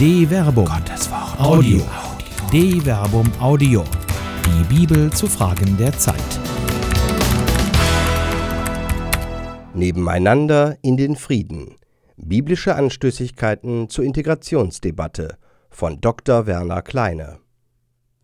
De Verbum. Gottes Wort. Audio. De Verbum Audio. Die Bibel zu Fragen der Zeit. Nebeneinander in den Frieden. Biblische Anstößigkeiten zur Integrationsdebatte von Dr. Werner Kleine.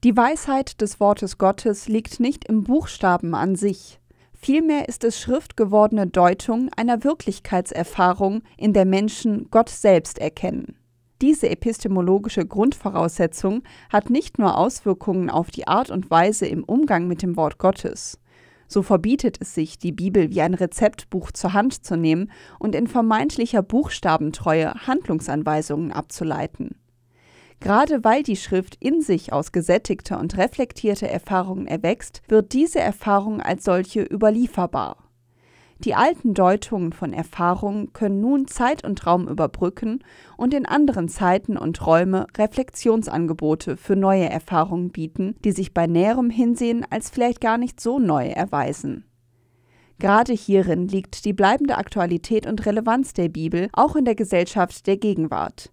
Die Weisheit des Wortes Gottes liegt nicht im Buchstaben an sich. Vielmehr ist es schriftgewordene Deutung einer Wirklichkeitserfahrung, in der Menschen Gott selbst erkennen. Diese epistemologische Grundvoraussetzung hat nicht nur Auswirkungen auf die Art und Weise im Umgang mit dem Wort Gottes. So verbietet es sich, die Bibel wie ein Rezeptbuch zur Hand zu nehmen und in vermeintlicher Buchstabentreue Handlungsanweisungen abzuleiten. Gerade weil die Schrift in sich aus gesättigter und reflektierter Erfahrung erwächst, wird diese Erfahrung als solche überlieferbar. Die alten Deutungen von Erfahrung können nun Zeit und Raum überbrücken und in anderen Zeiten und Räume Reflexionsangebote für neue Erfahrungen bieten, die sich bei näherem Hinsehen als vielleicht gar nicht so neu erweisen. Gerade hierin liegt die bleibende Aktualität und Relevanz der Bibel auch in der Gesellschaft der Gegenwart.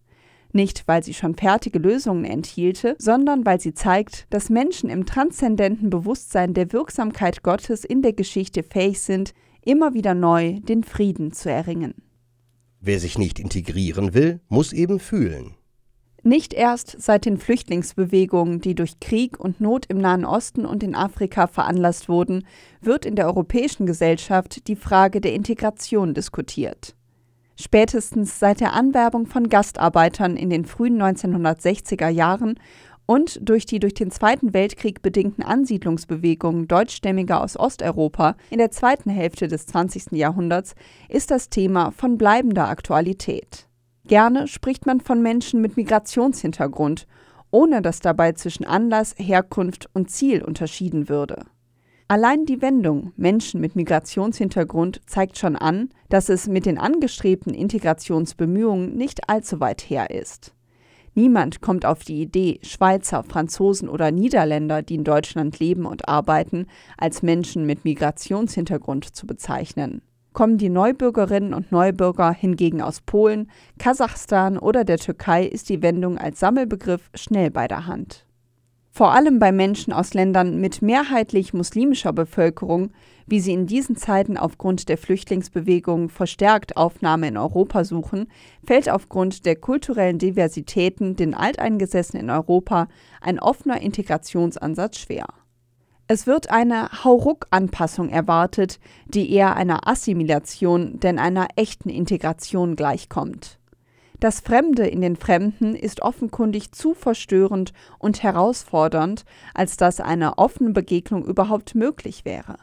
Nicht, weil sie schon fertige Lösungen enthielte, sondern weil sie zeigt, dass Menschen im transzendenten Bewusstsein der Wirksamkeit Gottes in der Geschichte fähig sind, immer wieder neu den Frieden zu erringen. Wer sich nicht integrieren will, muss eben fühlen. Nicht erst seit den Flüchtlingsbewegungen, die durch Krieg und Not im Nahen Osten und in Afrika veranlasst wurden, wird in der europäischen Gesellschaft die Frage der Integration diskutiert. Spätestens seit der Anwerbung von Gastarbeitern in den frühen 1960er Jahren und durch die durch den Zweiten Weltkrieg bedingten Ansiedlungsbewegungen Deutschstämmiger aus Osteuropa in der zweiten Hälfte des 20. Jahrhunderts ist das Thema von bleibender Aktualität. Gerne spricht man von Menschen mit Migrationshintergrund, ohne dass dabei zwischen Anlass, Herkunft und Ziel unterschieden würde. Allein die Wendung Menschen mit Migrationshintergrund zeigt schon an, dass es mit den angestrebten Integrationsbemühungen nicht allzu weit her ist. Niemand kommt auf die Idee, Schweizer, Franzosen oder Niederländer, die in Deutschland leben und arbeiten, als Menschen mit Migrationshintergrund zu bezeichnen. Kommen die Neubürgerinnen und Neubürger hingegen aus Polen, Kasachstan oder der Türkei, ist die Wendung als Sammelbegriff schnell bei der Hand. Vor allem bei Menschen aus Ländern mit mehrheitlich muslimischer Bevölkerung, wie sie in diesen Zeiten aufgrund der Flüchtlingsbewegung verstärkt Aufnahme in Europa suchen, fällt aufgrund der kulturellen Diversitäten den Alteingesessenen in Europa ein offener Integrationsansatz schwer. Es wird eine Hauruck-Anpassung erwartet, die eher einer Assimilation denn einer echten Integration gleichkommt. Das Fremde in den Fremden ist offenkundig zu verstörend und herausfordernd, als dass eine offene Begegnung überhaupt möglich wäre.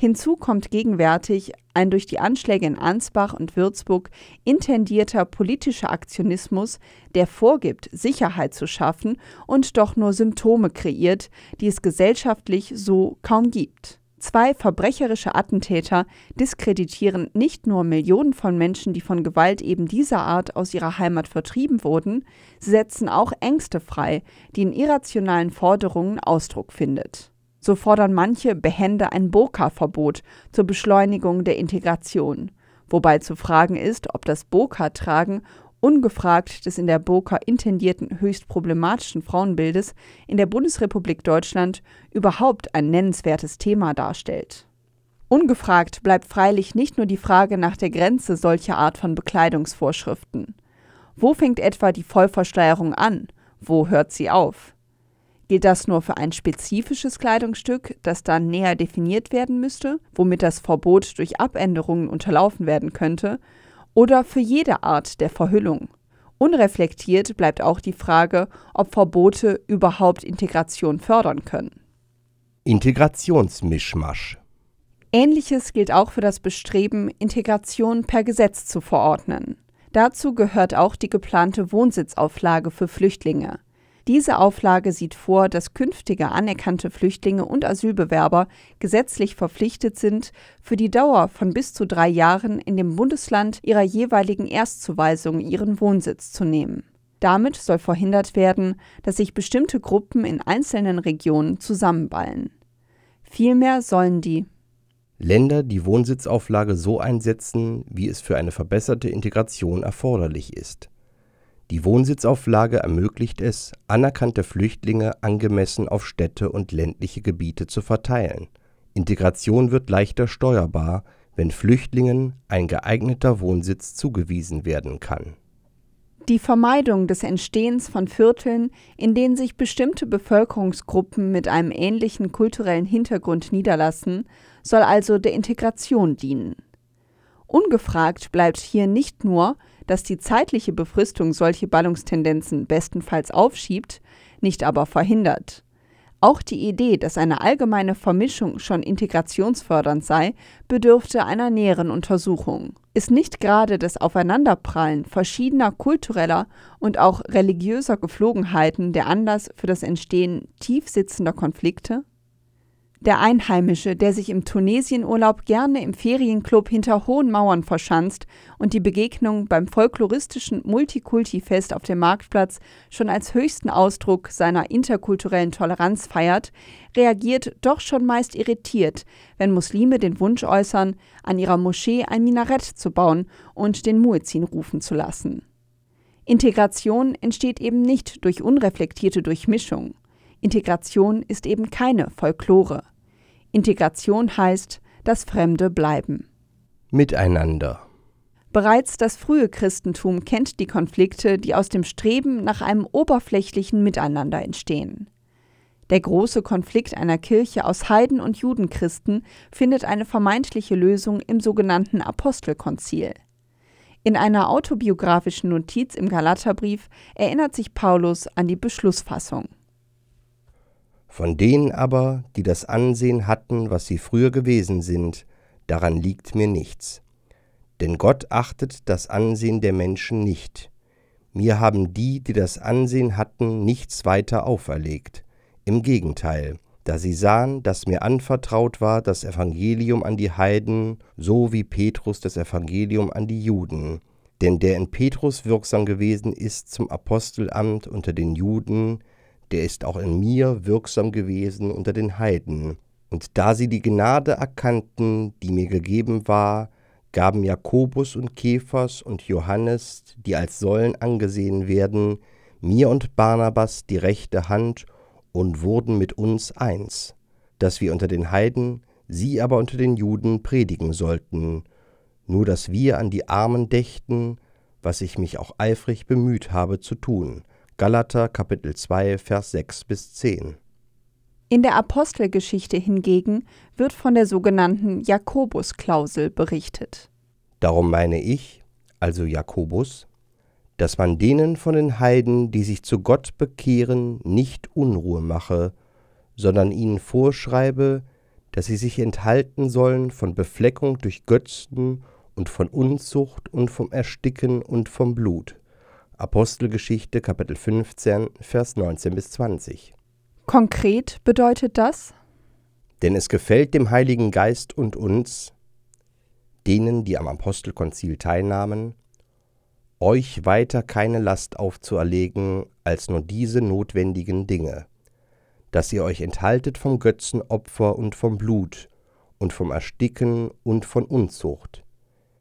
Hinzu kommt gegenwärtig ein durch die Anschläge in Ansbach und Würzburg intendierter politischer Aktionismus, der vorgibt, Sicherheit zu schaffen und doch nur Symptome kreiert, die es gesellschaftlich so kaum gibt. Zwei verbrecherische Attentäter diskreditieren nicht nur Millionen von Menschen, die von Gewalt eben dieser Art aus ihrer Heimat vertrieben wurden, sie setzen auch Ängste frei, die in irrationalen Forderungen Ausdruck findet. So fordern manche behende ein Burka-Verbot zur Beschleunigung der Integration, wobei zu fragen ist, ob das Burka-Tragen ungefragt des in der Burka intendierten höchst problematischen Frauenbildes in der Bundesrepublik Deutschland überhaupt ein nennenswertes Thema darstellt. Ungefragt bleibt freilich nicht nur die Frage nach der Grenze solcher Art von Bekleidungsvorschriften. Wo fängt etwa die Vollversteuerung an? Wo hört sie auf? Gilt das nur für ein spezifisches Kleidungsstück, das dann näher definiert werden müsste, womit das Verbot durch Abänderungen unterlaufen werden könnte, oder für jede Art der Verhüllung. Unreflektiert bleibt auch die Frage, ob Verbote überhaupt Integration fördern können. Integrationsmischmasch. Ähnliches gilt auch für das Bestreben, Integration per Gesetz zu verordnen. Dazu gehört auch die geplante Wohnsitzauflage für Flüchtlinge. Diese Auflage sieht vor, dass künftige anerkannte Flüchtlinge und Asylbewerber gesetzlich verpflichtet sind, für die Dauer von bis zu drei Jahren in dem Bundesland ihrer jeweiligen Erstzuweisung ihren Wohnsitz zu nehmen. Damit soll verhindert werden, dass sich bestimmte Gruppen in einzelnen Regionen zusammenballen. Vielmehr sollen die Länder die Wohnsitzauflage so einsetzen, wie es für eine verbesserte Integration erforderlich ist. Die Wohnsitzauflage ermöglicht es, anerkannte Flüchtlinge angemessen auf Städte und ländliche Gebiete zu verteilen. Integration wird leichter steuerbar, wenn Flüchtlingen ein geeigneter Wohnsitz zugewiesen werden kann. Die Vermeidung des Entstehens von Vierteln, in denen sich bestimmte Bevölkerungsgruppen mit einem ähnlichen kulturellen Hintergrund niederlassen, soll also der Integration dienen. Ungefragt bleibt hier nicht nur, dass die zeitliche Befristung solche Ballungstendenzen bestenfalls aufschiebt, nicht aber verhindert. Auch die Idee, dass eine allgemeine Vermischung schon integrationsfördernd sei, bedürfte einer näheren Untersuchung. Ist nicht gerade das Aufeinanderprallen verschiedener kultureller und auch religiöser Geflogenheiten der Anlass für das Entstehen tiefsitzender Konflikte? Der Einheimische, der sich im Tunesienurlaub gerne im Ferienclub hinter hohen Mauern verschanzt und die Begegnung beim folkloristischen Multikulti-Fest auf dem Marktplatz schon als höchsten Ausdruck seiner interkulturellen Toleranz feiert, reagiert doch schon meist irritiert, wenn Muslime den Wunsch äußern, an ihrer Moschee ein Minarett zu bauen und den Muezzin rufen zu lassen. Integration entsteht eben nicht durch unreflektierte Durchmischung. Integration ist eben keine Folklore. Integration heißt, das Fremde bleiben. Miteinander. Bereits das frühe Christentum kennt die Konflikte, die aus dem Streben nach einem oberflächlichen Miteinander entstehen. Der große Konflikt einer Kirche aus Heiden und Judenchristen findet eine vermeintliche Lösung im sogenannten Apostelkonzil. In einer autobiografischen Notiz im Galaterbrief erinnert sich Paulus an die Beschlussfassung. Von denen aber, die das Ansehen hatten, was sie früher gewesen sind, daran liegt mir nichts. Denn Gott achtet das Ansehen der Menschen nicht. Mir haben die, die das Ansehen hatten, nichts weiter auferlegt. Im Gegenteil, da sie sahen, dass mir anvertraut war das Evangelium an die Heiden, so wie Petrus das Evangelium an die Juden. Denn der in Petrus wirksam gewesen ist zum Apostelamt unter den Juden, der ist auch in mir wirksam gewesen unter den Heiden. Und da sie die Gnade erkannten, die mir gegeben war, gaben Jakobus und Kephas und Johannes, die als Säulen angesehen werden, mir und Barnabas die rechte Hand und wurden mit uns eins, dass wir unter den Heiden, sie aber unter den Juden predigen sollten, nur dass wir an die Armen dächten, was ich mich auch eifrig bemüht habe zu tun. Galater Kapitel 2 Vers 6 bis 10. In der Apostelgeschichte hingegen wird von der sogenannten Jakobus-Klausel berichtet. Darum meine ich, also Jakobus, dass man denen von den Heiden, die sich zu Gott bekehren, nicht Unruhe mache, sondern ihnen vorschreibe, dass sie sich enthalten sollen von Befleckung durch Götzen und von Unzucht und vom Ersticken und vom Blut. Apostelgeschichte Kapitel 15, Vers 19 bis 20. Konkret bedeutet das? Denn es gefällt dem Heiligen Geist und uns, denen, die am Apostelkonzil teilnahmen, euch weiter keine Last aufzuerlegen als nur diese notwendigen Dinge, dass ihr euch enthaltet vom Götzenopfer und vom Blut und vom Ersticken und von Unzucht.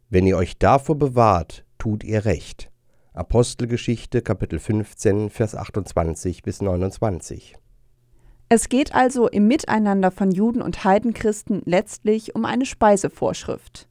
Wenn ihr euch davor bewahrt, tut ihr recht. Apostelgeschichte Kapitel 15 Vers 28 bis 29. Es geht also im Miteinander von Juden und Heidenchristen letztlich um eine Speisevorschrift.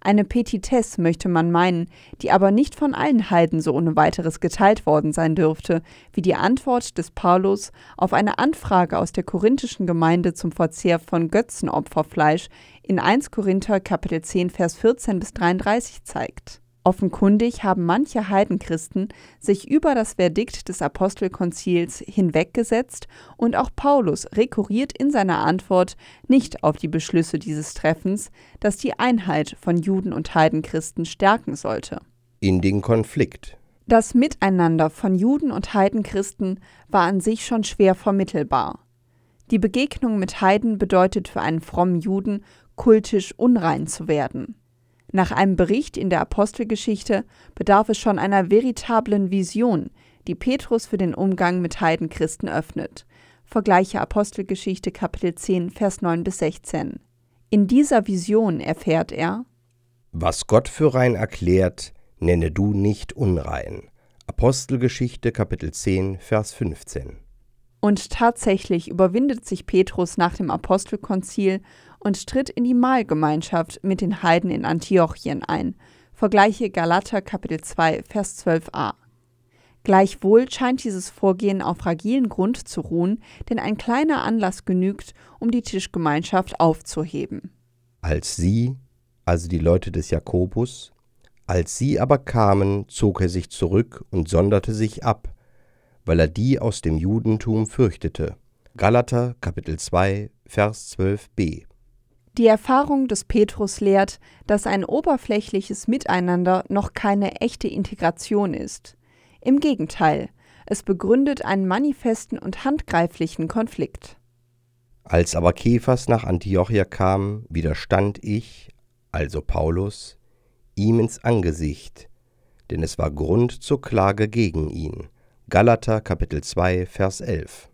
Eine Petitesse möchte man meinen, die aber nicht von allen Heiden so ohne weiteres geteilt worden sein dürfte, wie die Antwort des Paulus auf eine Anfrage aus der korinthischen Gemeinde zum Verzehr von Götzenopferfleisch in 1 Korinther Kapitel 10 Vers 14 bis 33 zeigt. Offenkundig haben manche Heidenchristen sich über das Verdikt des Apostelkonzils hinweggesetzt und auch Paulus rekurriert in seiner Antwort nicht auf die Beschlüsse dieses Treffens, das die Einheit von Juden und Heidenchristen stärken sollte. In den Konflikt. Das Miteinander von Juden und Heidenchristen war an sich schon schwer vermittelbar. Die Begegnung mit Heiden bedeutet für einen frommen Juden, kultisch unrein zu werden. Nach einem Bericht in der Apostelgeschichte bedarf es schon einer veritablen Vision, die Petrus für den Umgang mit Heidenchristen öffnet. Vergleiche Apostelgeschichte Kapitel 10, Vers 9 bis 16. In dieser Vision erfährt er, Was Gott für rein erklärt, nenne du nicht unrein. Apostelgeschichte Kapitel 10, Vers 15. Und tatsächlich überwindet sich Petrus nach dem Apostelkonzil und tritt in die Mahlgemeinschaft mit den Heiden in Antiochien ein. Vergleiche Galater Kapitel 2, Vers 12a. Gleichwohl scheint dieses Vorgehen auf fragilen Grund zu ruhen, denn ein kleiner Anlass genügt, um die Tischgemeinschaft aufzuheben. Als sie, also die Leute des Jakobus, als sie aber kamen, zog er sich zurück und sonderte sich ab, weil er die aus dem Judentum fürchtete. Galater Kapitel 2 Vers 12b. Die Erfahrung des Petrus lehrt, dass ein oberflächliches Miteinander noch keine echte Integration ist. Im Gegenteil, es begründet einen manifesten und handgreiflichen Konflikt. Als aber Kephas nach Antiochia kam, widerstand ich, also Paulus, ihm ins Angesicht, denn es war Grund zur Klage gegen ihn. Galater Kapitel 2 Vers 11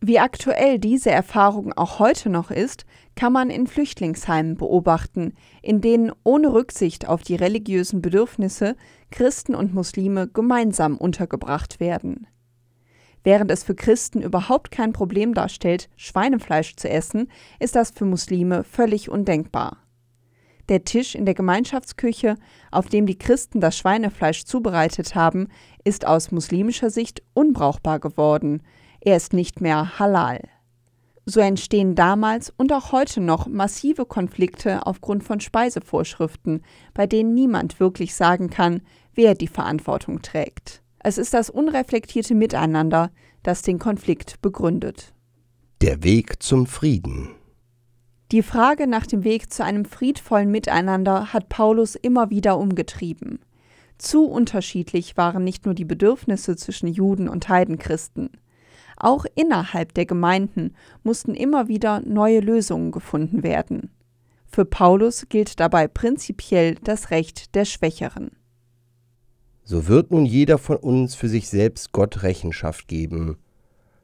Wie aktuell diese Erfahrung auch heute noch ist, kann man in Flüchtlingsheimen beobachten, in denen ohne Rücksicht auf die religiösen Bedürfnisse Christen und Muslime gemeinsam untergebracht werden. Während es für Christen überhaupt kein Problem darstellt, Schweinefleisch zu essen, ist das für Muslime völlig undenkbar. Der Tisch in der Gemeinschaftsküche, auf dem die Christen das Schweinefleisch zubereitet haben, ist aus muslimischer Sicht unbrauchbar geworden. Er ist nicht mehr halal. So entstehen damals und auch heute noch massive Konflikte aufgrund von Speisevorschriften, bei denen niemand wirklich sagen kann, wer die Verantwortung trägt. Es ist das unreflektierte Miteinander, das den Konflikt begründet. Der Weg zum Frieden. Die Frage nach dem Weg zu einem friedvollen Miteinander hat Paulus immer wieder umgetrieben. Zu unterschiedlich waren nicht nur die Bedürfnisse zwischen Juden und Heidenchristen. Auch innerhalb der Gemeinden mussten immer wieder neue Lösungen gefunden werden. Für Paulus gilt dabei prinzipiell das Recht der Schwächeren. So wird nun jeder von uns für sich selbst Gott Rechenschaft geben.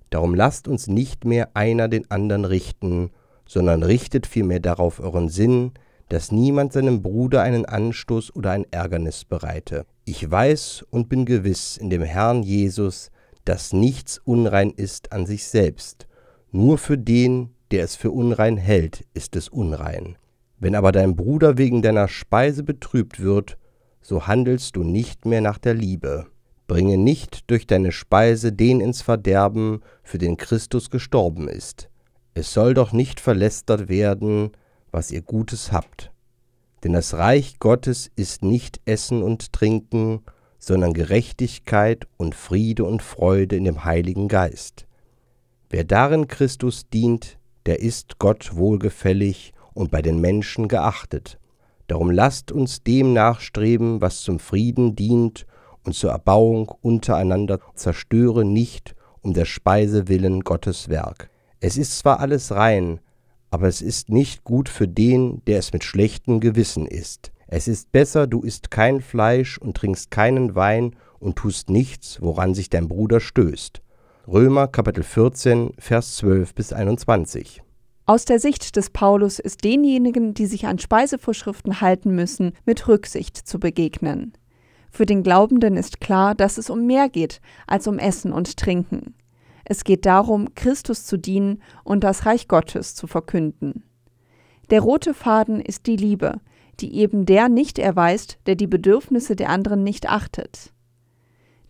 Darum lasst uns nicht mehr einer den anderen richten, sondern richtet vielmehr darauf euren Sinn, dass niemand seinem Bruder einen Anstoß oder ein Ärgernis bereite. Ich weiß und bin gewiss in dem Herrn Jesus, dass nichts unrein ist an sich selbst, nur für den, der es für unrein hält, ist es unrein. Wenn aber dein Bruder wegen deiner Speise betrübt wird, so handelst du nicht mehr nach der Liebe. Bringe nicht durch deine Speise den ins Verderben, für den Christus gestorben ist. Es soll doch nicht verlästert werden, was ihr Gutes habt. Denn das Reich Gottes ist nicht Essen und Trinken, sondern Gerechtigkeit und Friede und Freude in dem Heiligen Geist. Wer darin Christus dient, der ist Gott wohlgefällig und bei den Menschen geachtet. Darum lasst uns dem nachstreben, was zum Frieden dient und zur Erbauung untereinander zerstöre nicht um der Speise willen Gottes Werk. Es ist zwar alles rein, aber es ist nicht gut für den, der es mit schlechtem Gewissen isst. Es ist besser, du isst kein Fleisch und trinkst keinen Wein und tust nichts, woran sich dein Bruder stößt. Römer Kapitel 14, Vers 12 bis 21. Aus der Sicht des Paulus ist denjenigen, die sich an Speisevorschriften halten müssen, mit Rücksicht zu begegnen. Für den Glaubenden ist klar, dass es um mehr geht als um Essen und Trinken. Es geht darum, Christus zu dienen und das Reich Gottes zu verkünden. Der rote Faden ist die Liebe, die eben der nicht erweist, der die Bedürfnisse der anderen nicht achtet.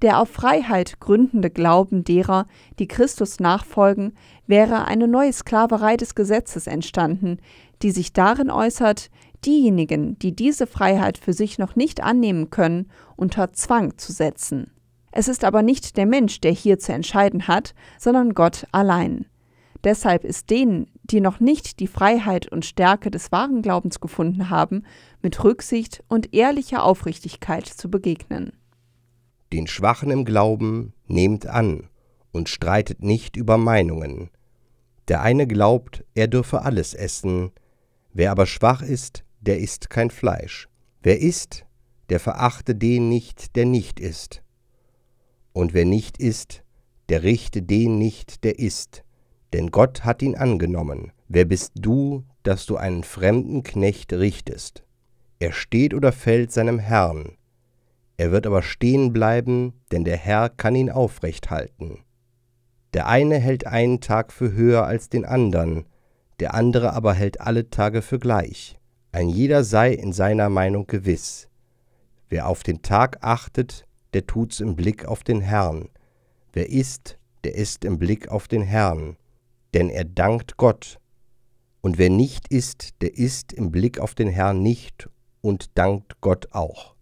Der auf Freiheit gründende Glauben derer, die Christus nachfolgen, wäre eine neue Sklaverei des Gesetzes entstanden, die sich darin äußert, diejenigen, die diese Freiheit für sich noch nicht annehmen können, unter Zwang zu setzen. Es ist aber nicht der Mensch, der hier zu entscheiden hat, sondern Gott allein. Deshalb ist denen, die noch nicht die Freiheit und Stärke des wahren Glaubens gefunden haben, mit Rücksicht und ehrlicher Aufrichtigkeit zu begegnen. Den Schwachen im Glauben nehmt an und streitet nicht über Meinungen. Der eine glaubt, er dürfe alles essen, wer aber schwach ist, der isst kein Fleisch. Wer isst, der verachte den nicht, der nicht isst. Und wer nicht isst, der richte den nicht, der isst, denn Gott hat ihn angenommen. Wer bist du, dass du einen fremden Knecht richtest? Er steht oder fällt seinem Herrn. Er wird aber stehen bleiben, denn der Herr kann ihn aufrecht halten. Der eine hält einen Tag für höher als den andern, der andere aber hält alle Tage für gleich. Ein jeder sei in seiner Meinung gewiss. Wer auf den Tag achtet, der tut's im Blick auf den Herrn. Wer isst, der isst im Blick auf den Herrn, denn er dankt Gott. Und wer nicht isst, der isst im Blick auf den Herrn nicht und dankt Gott auch.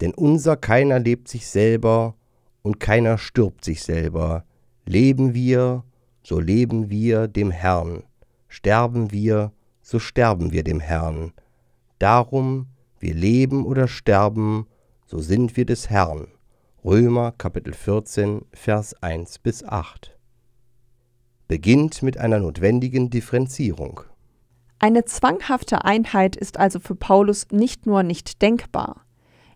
Denn unser keiner lebt sich selber und keiner stirbt sich selber. Leben wir, so leben wir dem Herrn. Sterben wir, so sterben wir dem Herrn. Darum, wir leben oder sterben, so sind wir des Herrn. Römer Kapitel 14, Vers 1 bis 8. Beginnt mit einer notwendigen Differenzierung. Eine zwanghafte Einheit ist also für Paulus nicht nur nicht denkbar.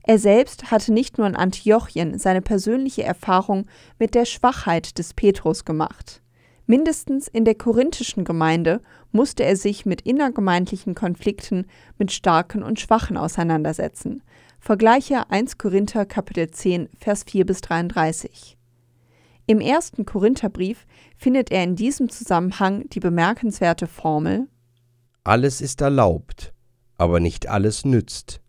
Er selbst hatte nicht nur in Antiochien seine persönliche Erfahrung mit der Schwachheit des Petrus gemacht. Mindestens in der korinthischen Gemeinde musste er sich mit innergemeindlichen Konflikten mit Starken und Schwachen auseinandersetzen. Vergleiche 1 Korinther Kapitel 10 Vers 4 bis 33. Im ersten Korintherbrief findet er in diesem Zusammenhang die bemerkenswerte Formel Alles ist erlaubt, aber nicht alles nützt.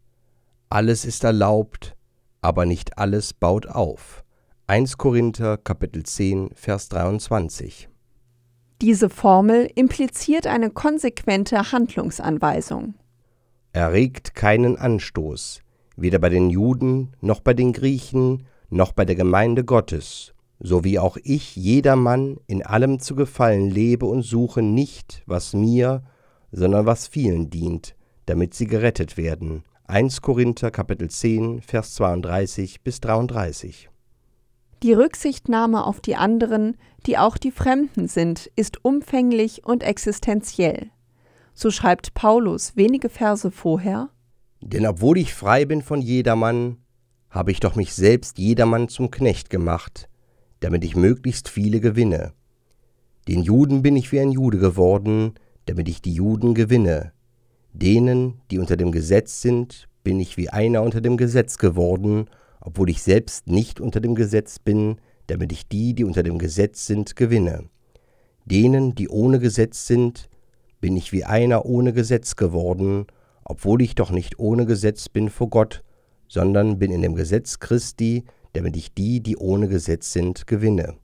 Alles ist erlaubt, aber nicht alles baut auf. 1 Korinther Kapitel 10 Vers 23. Diese Formel impliziert eine konsequente Handlungsanweisung. Erregt keinen Anstoß, weder bei den Juden noch bei den Griechen noch bei der Gemeinde Gottes, so wie auch ich jedermann in allem zu gefallen lebe und suche nicht, was mir, sondern was vielen dient, damit sie gerettet werden. 1 Korinther Kapitel 10, Vers 32 bis 33. Die Rücksichtnahme auf die anderen, die auch die Fremden sind, ist umfänglich und existenziell. So schreibt Paulus wenige Verse vorher Denn obwohl ich frei bin von jedermann, habe ich doch mich selbst jedermann zum Knecht gemacht, damit ich möglichst viele gewinne. Den Juden bin ich wie ein Jude geworden, damit ich die Juden gewinne. Denen, die unter dem Gesetz sind, bin ich wie einer unter dem Gesetz geworden, obwohl ich selbst nicht unter dem Gesetz bin, damit ich die, die unter dem Gesetz sind, gewinne. Denen, die ohne Gesetz sind, bin ich wie einer ohne Gesetz geworden, obwohl ich doch nicht ohne Gesetz bin vor Gott, sondern bin in dem Gesetz Christi, damit ich die, die ohne Gesetz sind, gewinne.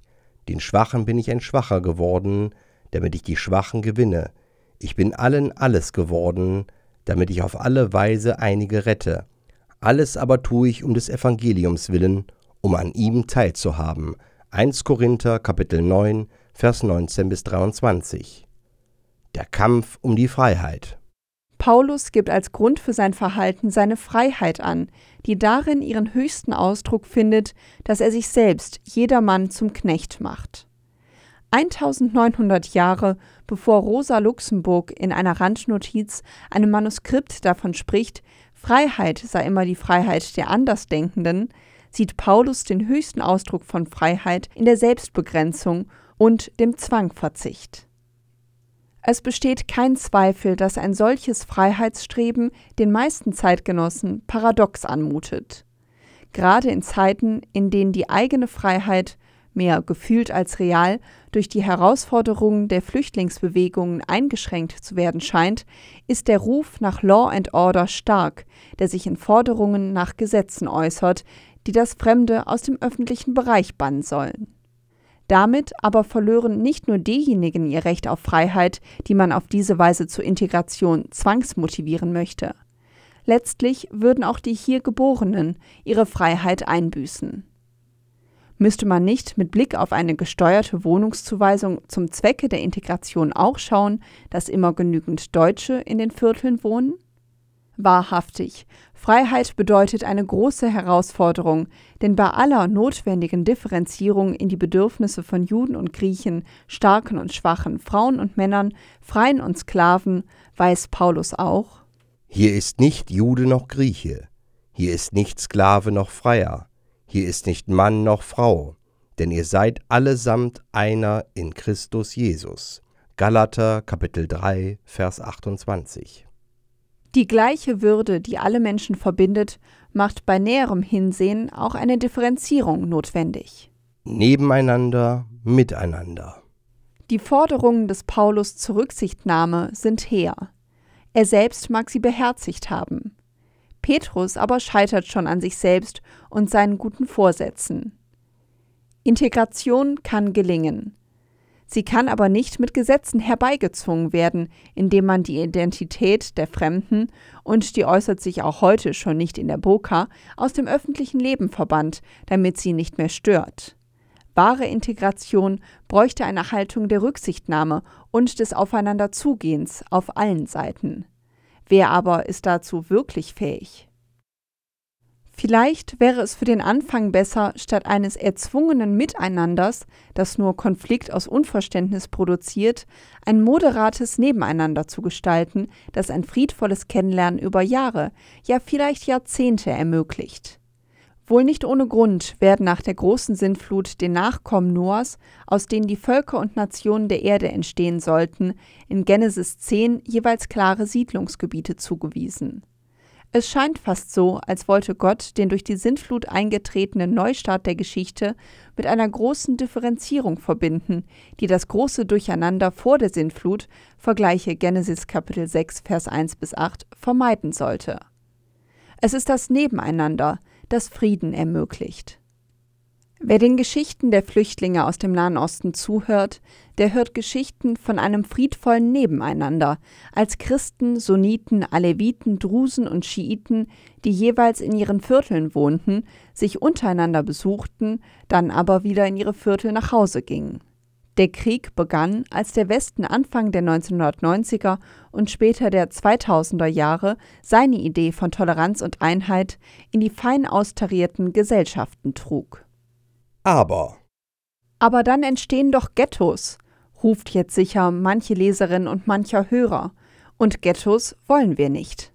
Den Schwachen bin ich ein Schwacher geworden, damit ich die Schwachen gewinne. Ich bin allen alles geworden, damit ich auf alle Weise einige rette. Alles aber tue ich um des Evangeliums willen, um an ihm teilzuhaben. 1 Korinther Kapitel 9, Vers 19 bis 23. Der Kampf um die Freiheit. Paulus gibt als Grund für sein Verhalten seine Freiheit an, die darin ihren höchsten Ausdruck findet, dass er sich selbst jedermann zum Knecht macht. 1900 Jahre bevor Rosa Luxemburg in einer Randnotiz einem Manuskript davon spricht, Freiheit sei immer die Freiheit der Andersdenkenden, sieht Paulus den höchsten Ausdruck von Freiheit in der Selbstbegrenzung und dem Zwangverzicht. Es besteht kein Zweifel, dass ein solches Freiheitsstreben den meisten Zeitgenossen paradox anmutet. Gerade in Zeiten, in denen die eigene Freiheit mehr gefühlt als real, durch die Herausforderungen der Flüchtlingsbewegungen eingeschränkt zu werden scheint, ist der Ruf nach Law and Order stark, der sich in Forderungen nach Gesetzen äußert, die das Fremde aus dem öffentlichen Bereich bannen sollen. Damit aber verlören nicht nur diejenigen ihr Recht auf Freiheit, die man auf diese Weise zur Integration zwangsmotivieren möchte. Letztlich würden auch die hier Geborenen ihre Freiheit einbüßen. Müsste man nicht mit Blick auf eine gesteuerte Wohnungszuweisung zum Zwecke der Integration auch schauen, dass immer genügend Deutsche in den Vierteln wohnen? Wahrhaftig, Freiheit bedeutet eine große Herausforderung, denn bei aller notwendigen Differenzierung in die Bedürfnisse von Juden und Griechen, Starken und Schwachen, Frauen und Männern, Freien und Sklaven, weiß Paulus auch, Hier ist nicht Jude noch Grieche, hier ist nicht Sklave noch Freier, hier ist nicht Mann noch Frau, denn ihr seid allesamt einer in Christus Jesus. Galater Kapitel 3, Vers 28. Die gleiche Würde, die alle Menschen verbindet, macht bei näherem Hinsehen auch eine Differenzierung notwendig. Nebeneinander, miteinander. Die Forderungen des Paulus zur Rücksichtnahme sind hehr. Er selbst mag sie beherzigt haben. Petrus aber scheitert schon an sich selbst und seinen guten Vorsätzen. Integration kann gelingen. Sie kann aber nicht mit Gesetzen herbeigezwungen werden, indem man die Identität der Fremden, und die äußert sich auch heute schon nicht in der Burka, aus dem öffentlichen Leben verbannt, damit sie nicht mehr stört. Wahre Integration bräuchte eine Haltung der Rücksichtnahme und des Aufeinanderzugehens auf allen Seiten. Wer aber ist dazu wirklich fähig? Vielleicht wäre es für den Anfang besser, statt eines erzwungenen Miteinanders, das nur Konflikt aus Unverständnis produziert, ein moderates Nebeneinander zu gestalten, das ein friedvolles Kennenlernen über Jahre, ja vielleicht Jahrzehnte ermöglicht. Wohl nicht ohne Grund werden nach der großen Sintflut den Nachkommen Noahs, aus denen die Völker und Nationen der Erde entstehen sollten, in Genesis 10 jeweils klare Siedlungsgebiete zugewiesen. Es scheint fast so, als wollte Gott den durch die Sintflut eingetretenen Neustart der Geschichte mit einer großen Differenzierung verbinden, die das große Durcheinander vor der Sintflut, vergleiche Genesis Kapitel 6 Vers 1 bis 8, vermeiden sollte. Es ist das Nebeneinander, das Frieden ermöglicht. Wer den Geschichten der Flüchtlinge aus dem Nahen Osten zuhört, der hört Geschichten von einem friedvollen Nebeneinander, als Christen, Sunniten, Aleviten, Drusen und Schiiten, die jeweils in ihren Vierteln wohnten, sich untereinander besuchten, dann aber wieder in ihre Viertel nach Hause gingen. Der Krieg begann, als der Westen Anfang der 1990er und später der 2000er Jahre seine Idee von Toleranz und Einheit in die fein austarierten Gesellschaften trug. Aber. Aber dann entstehen doch Ghettos, ruft jetzt sicher manche Leserin und mancher Hörer. Und Ghettos wollen wir nicht.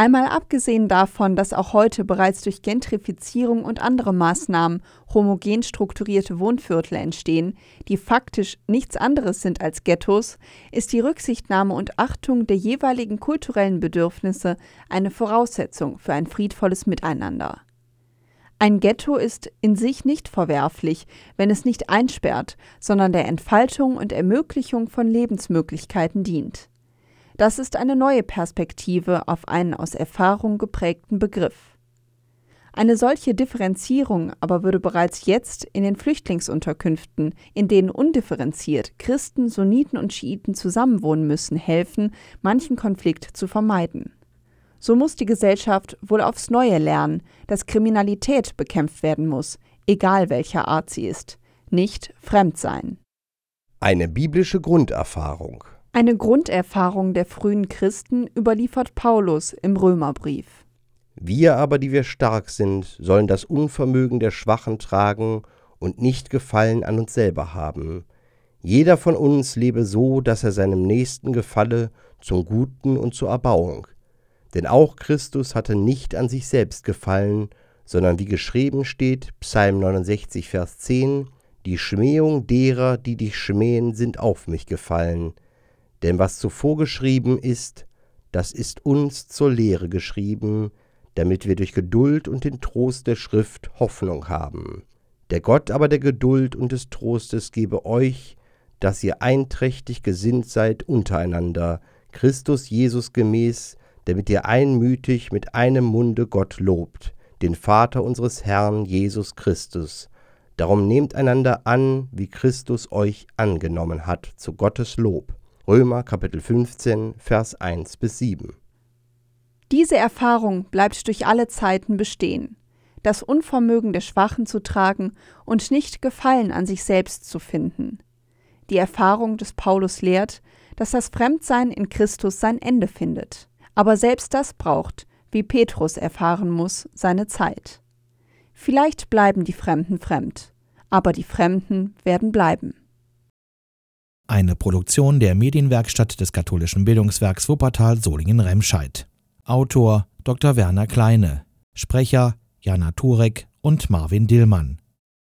Einmal abgesehen davon, dass auch heute bereits durch Gentrifizierung und andere Maßnahmen homogen strukturierte Wohnviertel entstehen, die faktisch nichts anderes sind als Ghettos, ist die Rücksichtnahme und Achtung der jeweiligen kulturellen Bedürfnisse eine Voraussetzung für ein friedvolles Miteinander. Ein Ghetto ist in sich nicht verwerflich, wenn es nicht einsperrt, sondern der Entfaltung und Ermöglichung von Lebensmöglichkeiten dient. Das ist eine neue Perspektive auf einen aus Erfahrung geprägten Begriff. Eine solche Differenzierung aber würde bereits jetzt in den Flüchtlingsunterkünften, in denen undifferenziert Christen, Sunniten und Schiiten zusammenwohnen müssen, helfen, manchen Konflikt zu vermeiden. So muss die Gesellschaft wohl aufs Neue lernen, dass Kriminalität bekämpft werden muss, egal welcher Art sie ist, nicht fremd sein. Eine biblische Grunderfahrung. Eine Grunderfahrung der frühen Christen überliefert Paulus im Römerbrief. Wir aber, die wir stark sind, sollen das Unvermögen der Schwachen tragen und nicht Gefallen an uns selber haben. Jeder von uns lebe so, dass er seinem Nächsten gefalle, zum Guten und zur Erbauung. Denn auch Christus hatte nicht an sich selbst gefallen, sondern wie geschrieben steht, Psalm 69, Vers 10, die Schmähung derer, die dich schmähen, sind auf mich gefallen. Denn was zuvor geschrieben ist, das ist uns zur Lehre geschrieben, damit wir durch Geduld und den Trost der Schrift Hoffnung haben. Der Gott aber der Geduld und des Trostes gebe euch, dass ihr einträchtig gesinnt seid untereinander, Christus Jesus gemäß, damit ihr einmütig mit einem Munde Gott lobt, den Vater unseres Herrn Jesus Christus. Darum nehmt einander an, wie Christus euch angenommen hat, zu Gottes Lob. Römer Kapitel 15, Vers 1 bis 7. Diese Erfahrung bleibt durch alle Zeiten bestehen, das Unvermögen der Schwachen zu tragen und nicht Gefallen an sich selbst zu finden. Die Erfahrung des Paulus lehrt, dass das Fremdsein in Christus sein Ende findet. Aber selbst das braucht, wie Petrus erfahren muss, seine Zeit. Vielleicht bleiben die Fremden fremd, aber die Fremden werden bleiben. Eine Produktion der Medienwerkstatt des katholischen Bildungswerks Wuppertal Solingen-Remscheid. Autor Dr. Werner Kleine. Sprecher Jana Turek und Marvin Dillmann.